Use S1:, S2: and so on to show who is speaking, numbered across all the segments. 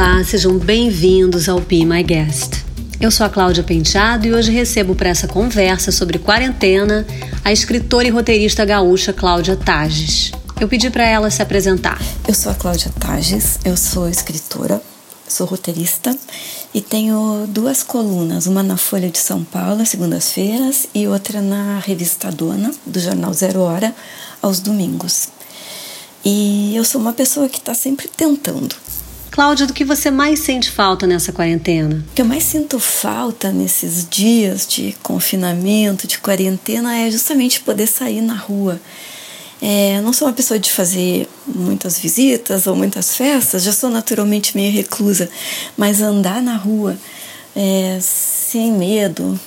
S1: Olá, sejam bem-vindos ao Be My Guest. Eu sou a Cláudia Penteado e hoje recebo para essa conversa sobre quarentena a escritora e roteirista gaúcha Cláudia Tages. Eu pedi para ela se apresentar.
S2: Eu sou a Cláudia Tages, eu sou escritora, sou roteirista e tenho duas colunas, uma na Folha de São Paulo, segundas-feiras, e outra na Revista Dona, do jornal Zero Hora, aos domingos. E eu sou uma pessoa que está sempre tentando.
S1: Cláudia, do que você mais sente falta nessa quarentena?
S2: O que eu mais sinto falta nesses dias de confinamento, de quarentena, é justamente poder sair na rua. É, não sou uma pessoa de fazer muitas visitas ou muitas festas, já sou naturalmente meio reclusa, mas andar na rua é, sem medo,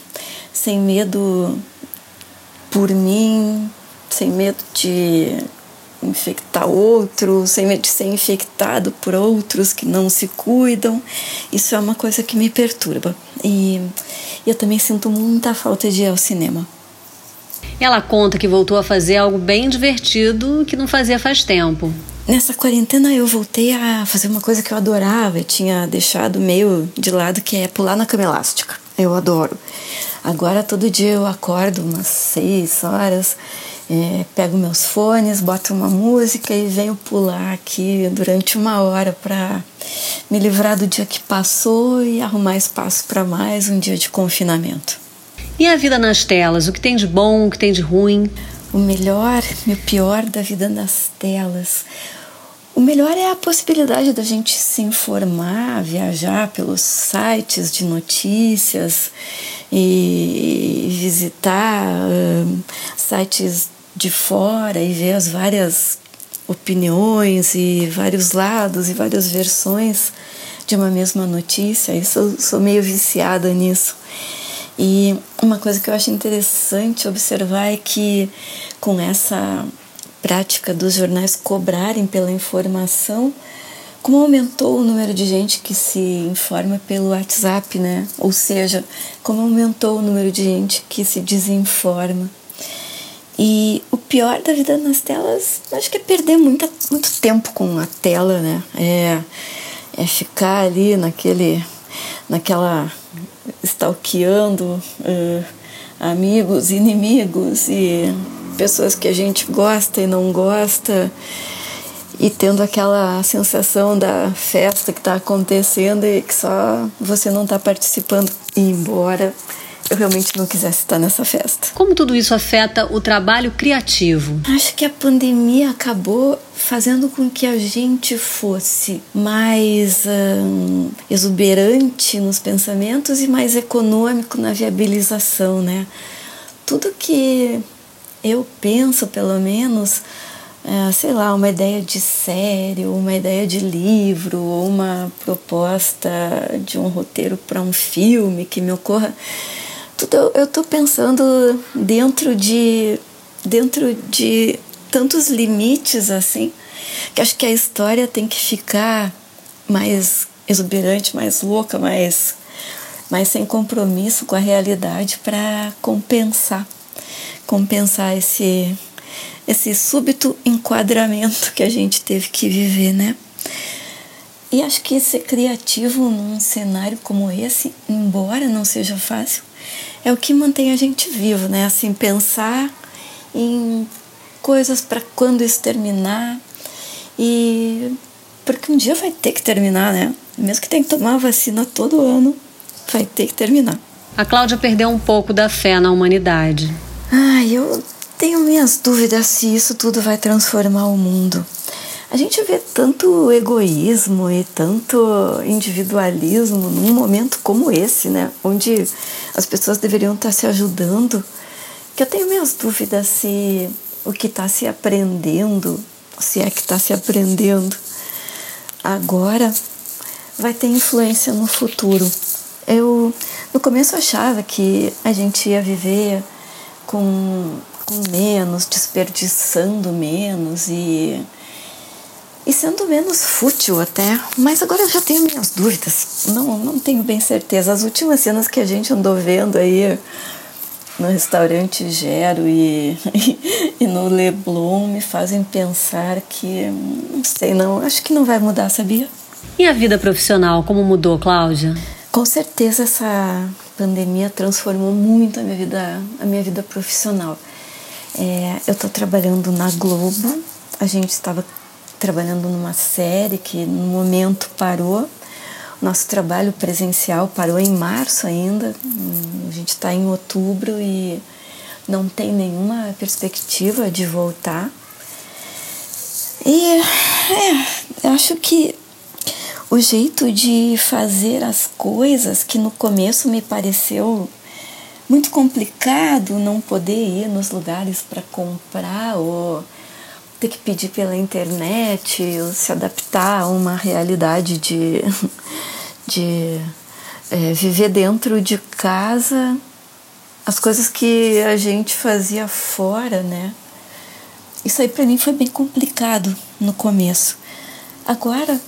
S2: sem medo por mim, sem medo de infectar outros, sem medo de ser infectado por outros que não se cuidam. Isso é uma coisa que me perturba. E eu também sinto muita falta de ir ao cinema.
S1: Ela conta que voltou a fazer algo bem divertido que não fazia faz tempo.
S2: Nessa quarentena eu voltei a fazer uma coisa que eu adorava, eu tinha deixado meio de lado, que é pular na cama elástica. Eu adoro. Agora todo dia eu acordo umas seis horas é, pego meus fones, boto uma música e venho pular aqui durante uma hora para me livrar do dia que passou e arrumar espaço para mais um dia de confinamento.
S1: E a vida nas telas? O que tem de bom, o que tem de ruim?
S2: O melhor e o pior da vida nas telas. O melhor é a possibilidade da gente se informar, viajar pelos sites de notícias e visitar sites de fora e ver as várias opiniões e vários lados e várias versões de uma mesma notícia. Eu sou meio viciada nisso. E uma coisa que eu acho interessante observar é que com essa prática dos jornais cobrarem pela informação, como aumentou o número de gente que se informa pelo WhatsApp, né? Ou seja, como aumentou o número de gente que se desinforma. E o pior da vida nas telas, acho que é perder muita, muito tempo com a tela, né? É, é ficar ali naquele, naquela stalkeando uh, amigos, inimigos e pessoas que a gente gosta e não gosta. E tendo aquela sensação da festa que está acontecendo e que só você não está participando. E embora eu realmente não quisesse estar nessa festa.
S1: Como tudo isso afeta o trabalho criativo?
S2: Acho que a pandemia acabou fazendo com que a gente fosse mais hum, exuberante nos pensamentos e mais econômico na viabilização, né? Tudo que eu penso, pelo menos, é, sei lá, uma ideia de série, uma ideia de livro, ou uma proposta de um roteiro para um filme que me ocorra tudo eu estou pensando dentro de dentro de tantos limites assim que acho que a história tem que ficar mais exuberante, mais louca, mais mais sem compromisso com a realidade para compensar compensar esse esse súbito enquadramento que a gente teve que viver, né? E acho que ser criativo num cenário como esse, embora não seja fácil, é o que mantém a gente vivo, né? Assim, pensar em coisas para quando isso terminar e porque um dia vai ter que terminar, né? Mesmo que tenha que tomar a vacina todo ano, vai ter que terminar.
S1: A Cláudia perdeu um pouco da fé na humanidade.
S2: Ai, eu tenho minhas dúvidas se isso tudo vai transformar o mundo. A gente vê tanto egoísmo e tanto individualismo num momento como esse, né? Onde as pessoas deveriam estar se ajudando, que eu tenho minhas dúvidas se o que está se aprendendo, se é que está se aprendendo agora, vai ter influência no futuro. Eu no começo achava que a gente ia viver com, com menos, desperdiçando menos e e sendo menos fútil até, mas agora eu já tenho minhas dúvidas, não, não tenho bem certeza. As últimas cenas que a gente andou vendo aí no restaurante Gero e, e, e no Leblon me fazem pensar que, não sei não, acho que não vai mudar, sabia?
S1: E a vida profissional, como mudou, Cláudia?
S2: Com certeza essa pandemia transformou muito a minha vida, a minha vida profissional. É, eu estou trabalhando na Globo, a gente estava trabalhando numa série que no momento parou. Nosso trabalho presencial parou em março ainda, a gente está em outubro e não tem nenhuma perspectiva de voltar. E é, acho que o jeito de fazer as coisas que no começo me pareceu muito complicado não poder ir nos lugares para comprar ou ter que pedir pela internet ou se adaptar a uma realidade de, de é, viver dentro de casa as coisas que a gente fazia fora, né? Isso aí para mim foi bem complicado no começo. Agora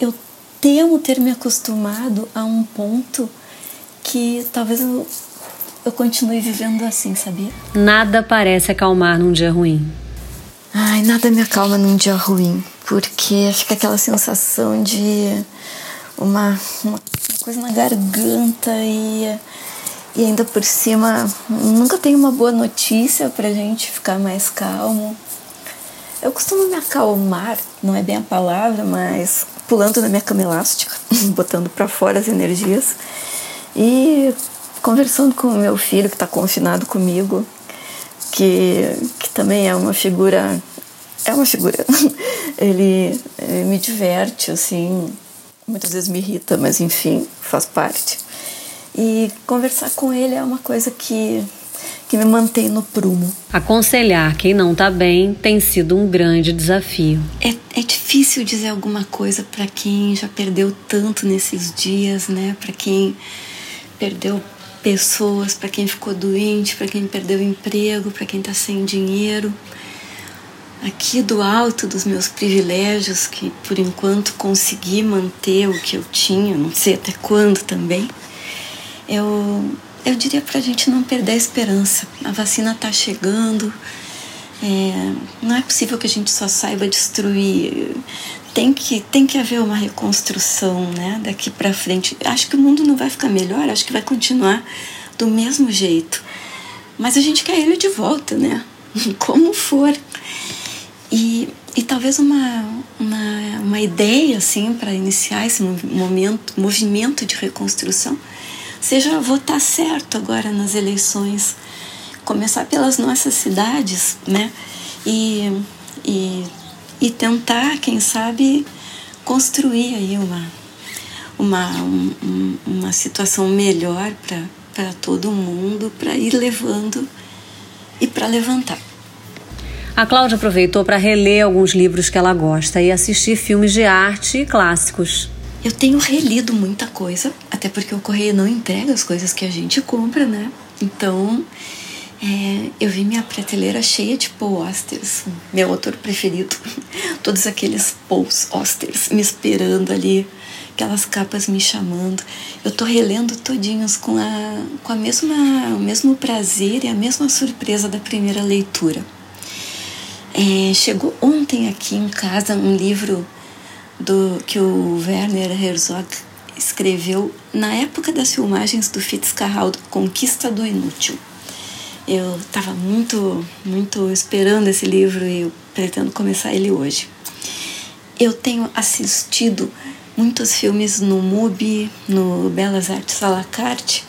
S2: eu temo ter me acostumado a um ponto que talvez eu, eu continue vivendo assim, sabia?
S1: Nada parece acalmar num dia ruim.
S2: Ai, nada me acalma num dia ruim, porque fica aquela sensação de uma, uma coisa na garganta e e ainda por cima nunca tem uma boa notícia pra gente ficar mais calmo. Eu costumo me acalmar, não é bem a palavra, mas pulando na minha cama elástica, botando para fora as energias e conversando com o meu filho que está confinado comigo, que, que também é uma figura é uma figura. Ele, ele me diverte, assim, muitas vezes me irrita, mas enfim, faz parte. E conversar com ele é uma coisa que, que me mantém no prumo.
S1: Aconselhar quem não está bem tem sido um grande desafio.
S2: É, é difícil dizer alguma coisa para quem já perdeu tanto nesses dias, né? Para quem perdeu pessoas, para quem ficou doente, para quem perdeu emprego, para quem está sem dinheiro. Aqui do alto dos meus privilégios, que por enquanto consegui manter o que eu tinha, não sei até quando também eu, eu diria para a gente não perder a esperança. A vacina está chegando, é, não é possível que a gente só saiba destruir. Tem que, tem que haver uma reconstrução né, daqui para frente. Acho que o mundo não vai ficar melhor, acho que vai continuar do mesmo jeito. Mas a gente quer ele de volta, né? Como for. E, e talvez uma, uma, uma ideia assim para iniciar esse momento, movimento de reconstrução seja votar certo agora nas eleições. Começar pelas nossas cidades, né? E, e tentar, quem sabe, construir aí uma, uma, um, uma situação melhor para todo mundo, para ir levando e para levantar.
S1: A Cláudia aproveitou para reler alguns livros que ela gosta e assistir filmes de arte e clássicos.
S2: Eu tenho relido muita coisa, até porque o correio não entrega as coisas que a gente compra, né? Então, é, eu vi minha prateleira cheia de Paul meu autor preferido. Todos aqueles Paul me esperando ali, aquelas capas me chamando. Eu tô relendo todinhos com, a, com a mesma, o mesmo prazer e a mesma surpresa da primeira leitura. É, chegou ontem aqui em casa um livro do que o Werner Herzog escreveu na época das filmagens do Fitzcarraldo Conquista do Inútil. Eu estava muito, muito esperando esse livro e eu pretendo começar ele hoje. Eu tenho assistido muitos filmes no MUBI, no Belas Artes à la carte,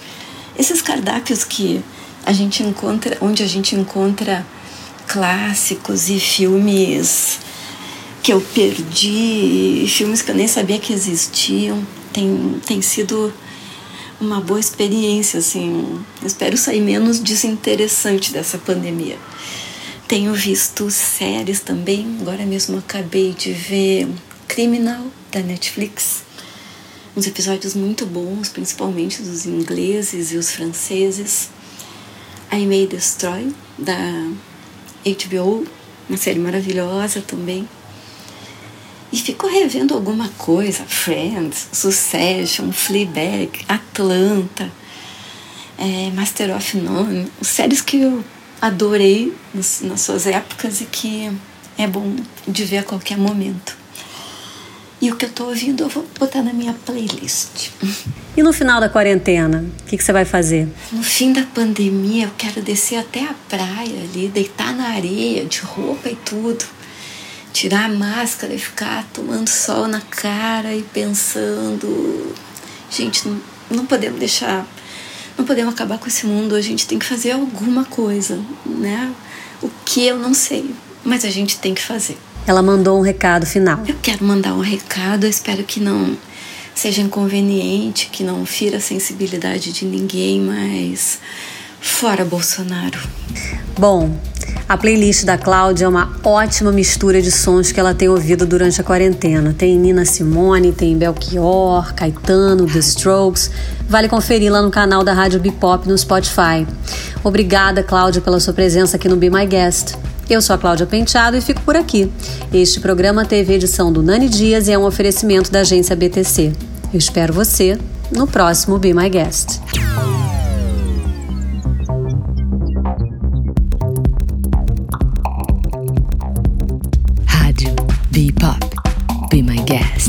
S2: esses cardápios que a gente encontra, onde a gente encontra clássicos e filmes que eu perdi, filmes que eu nem sabia que existiam. Tem, tem sido uma boa experiência, assim. espero sair menos desinteressante dessa pandemia. Tenho visto séries também. Agora mesmo acabei de ver Criminal da Netflix. Uns episódios muito bons, principalmente dos ingleses e os franceses. I May Destroy da HBO, uma série maravilhosa também e ficou revendo alguma coisa, Friends, Succession, Fleabag, Atlanta, é, Master of None, séries que eu adorei nas, nas suas épocas e que é bom de ver a qualquer momento. E o que eu tô ouvindo eu vou botar na minha playlist.
S1: E no final da quarentena, o que, que você vai fazer?
S2: No fim da pandemia, eu quero descer até a praia ali, deitar na areia, de roupa e tudo. Tirar a máscara e ficar tomando sol na cara e pensando. Gente, não, não podemos deixar. Não podemos acabar com esse mundo. A gente tem que fazer alguma coisa, né? O que eu não sei, mas a gente tem que fazer.
S1: Ela mandou um recado final.
S2: Eu quero mandar um recado, eu espero que não seja inconveniente, que não fira a sensibilidade de ninguém, mas fora Bolsonaro.
S1: Bom, a playlist da Cláudia é uma ótima mistura de sons que ela tem ouvido durante a quarentena. Tem Nina Simone, tem Belchior, Caetano, The Strokes. Vale conferir lá no canal da Rádio Bipop no Spotify. Obrigada, Cláudia, pela sua presença aqui no Be My Guest. Eu sou a Cláudia Penteado e fico por aqui. Este programa teve edição do Nani Dias e é um oferecimento da agência BTC. Eu espero você no próximo Be My Guest.
S3: Be